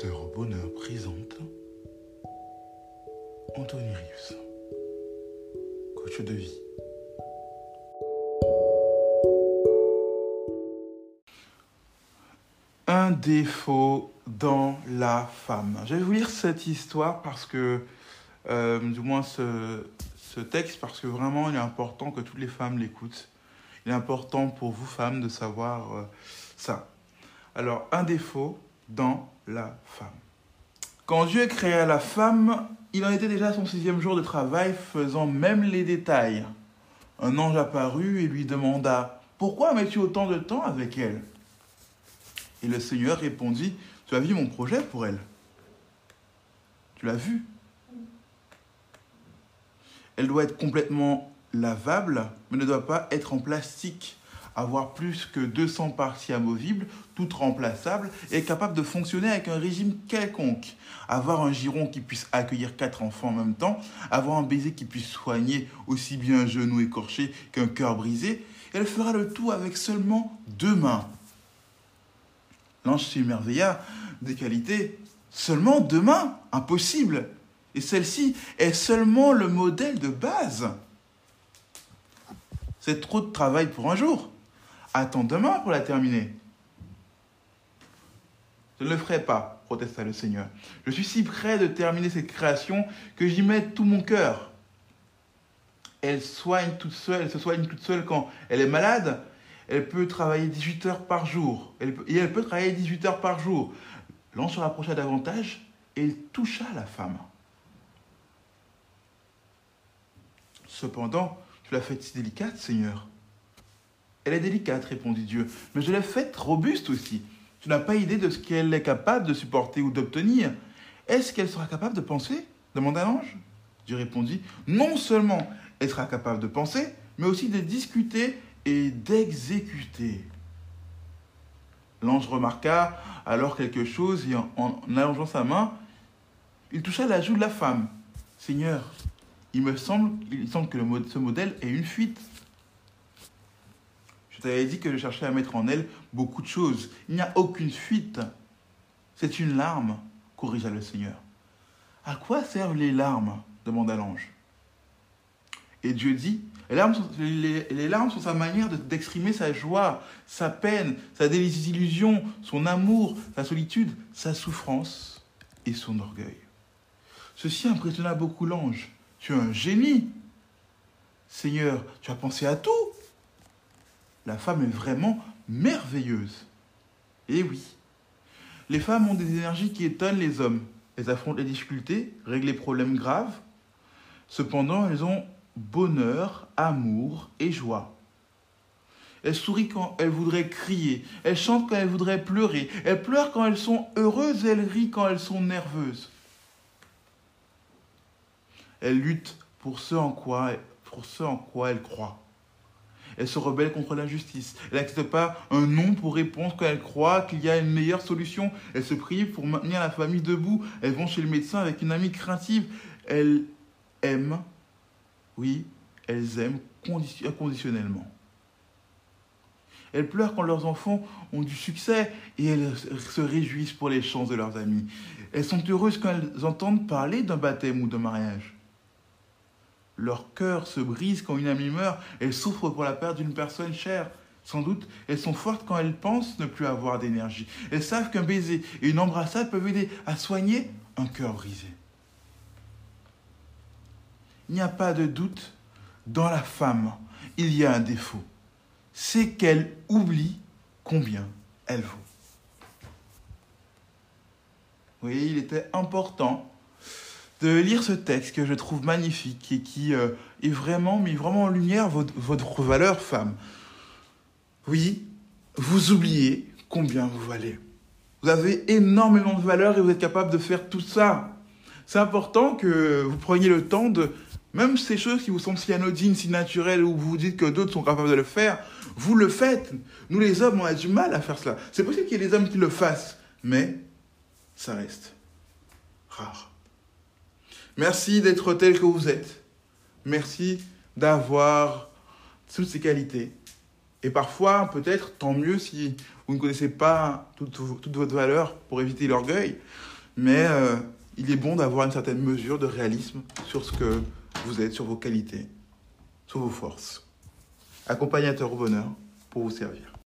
Docteur bonheur présente Anthony Rives, coach de vie. Un défaut dans la femme. Je vais vous lire cette histoire parce que, euh, du moins ce, ce texte, parce que vraiment il est important que toutes les femmes l'écoutent. Il est important pour vous femmes de savoir euh, ça. Alors, un défaut dans la femme. Quand Dieu créa la femme, il en était déjà son sixième jour de travail, faisant même les détails. Un ange apparut et lui demanda Pourquoi mets-tu autant de temps avec elle? Et le Seigneur répondit Tu as vu mon projet pour elle Tu l'as vu Elle doit être complètement lavable, mais ne doit pas être en plastique avoir plus que 200 parties amovibles, toutes remplaçables, et capable de fonctionner avec un régime quelconque. Avoir un giron qui puisse accueillir quatre enfants en même temps, avoir un baiser qui puisse soigner aussi bien un genou écorché qu'un cœur brisé, elle fera le tout avec seulement deux mains. L'ange s'émerveilla des qualités. Seulement deux mains? Impossible Et celle-ci est seulement le modèle de base. C'est trop de travail pour un jour. Attends demain pour la terminer. Je ne le ferai pas, protesta le Seigneur. Je suis si près de terminer cette création que j'y mets tout mon cœur. Elle soigne toute seule, elle se soigne toute seule quand elle est malade. Elle peut travailler 18 heures par jour. et elle peut travailler 18 heures par jour. L'ange se rapprocha davantage et il toucha la femme. Cependant, tu l'as faite si délicate, Seigneur. Elle est délicate, répondit Dieu, mais je l'ai faite robuste aussi. Tu n'as pas idée de ce qu'elle est capable de supporter ou d'obtenir. Est-ce qu'elle sera capable de penser? demanda l'ange. Dieu répondit, non seulement elle sera capable de penser, mais aussi de discuter et d'exécuter. L'ange remarqua alors quelque chose et en, allongeant sa main, il toucha la joue de la femme. Seigneur, il me semble, que ce modèle est une fuite. Je t'avais dit que je cherchais à mettre en elle beaucoup de choses. Il n'y a aucune fuite. C'est une larme, corrigea le Seigneur. À quoi servent les larmes demanda l'ange. Et Dieu dit, les larmes, sont, les, larmes sont sa manière d'exprimer sa joie, sa peine, sa désillusion, son amour, sa solitude, sa souffrance et son orgueil. Ceci impressionna beaucoup l'ange. Tu es un génie. Seigneur, tu as pensé à tout la femme est vraiment merveilleuse. Eh oui, les femmes ont des énergies qui étonnent les hommes. Elles affrontent les difficultés, règlent les problèmes graves. Cependant, elles ont bonheur, amour et joie. Elles sourient quand elles voudraient crier, elles chantent quand elles voudraient pleurer, elles pleurent quand elles sont heureuses elles rient quand elles sont nerveuses. Elles luttent pour ce en quoi, pour ce en quoi elles croient. Elle se rebelle contre l'injustice. Elle n'accepte pas un non pour réponse quand elle croit qu'il y a une meilleure solution. Elle se prive pour maintenir la famille debout. Elles vont chez le médecin avec une amie craintive. Elles aiment, oui, elles aiment inconditionnellement. Elles pleurent quand leurs enfants ont du succès et elles se réjouissent pour les chances de leurs amis. Elles sont heureuses quand elles entendent parler d'un baptême ou d'un mariage. Leur cœur se brise quand une amie meurt. Elles souffrent pour la perte d'une personne chère. Sans doute, elles sont fortes quand elles pensent ne plus avoir d'énergie. Elles savent qu'un baiser et une embrassade peuvent aider à soigner un cœur brisé. Il n'y a pas de doute, dans la femme, il y a un défaut. C'est qu'elle oublie combien elle vaut. Oui, il était important de lire ce texte que je trouve magnifique et qui euh, est vraiment mis vraiment en lumière votre, votre valeur femme. Oui, vous oubliez combien vous valez. Vous avez énormément de valeur et vous êtes capable de faire tout ça. C'est important que vous preniez le temps de, même ces choses qui vous semblent si anodines, si naturelles, ou vous dites que d'autres sont capables de le faire, vous le faites. Nous les hommes, on a du mal à faire cela. C'est possible qu'il y ait des hommes qui le fassent, mais ça reste rare. Merci d'être tel que vous êtes. Merci d'avoir toutes ces qualités. Et parfois, peut-être, tant mieux si vous ne connaissez pas toute, votre valeur pour éviter l'orgueil, mais euh, il est bon d'avoir une certaine mesure de réalisme sur ce que vous êtes, sur vos qualités, sur vos forces. Accompagnateur au bonheur pour vous servir.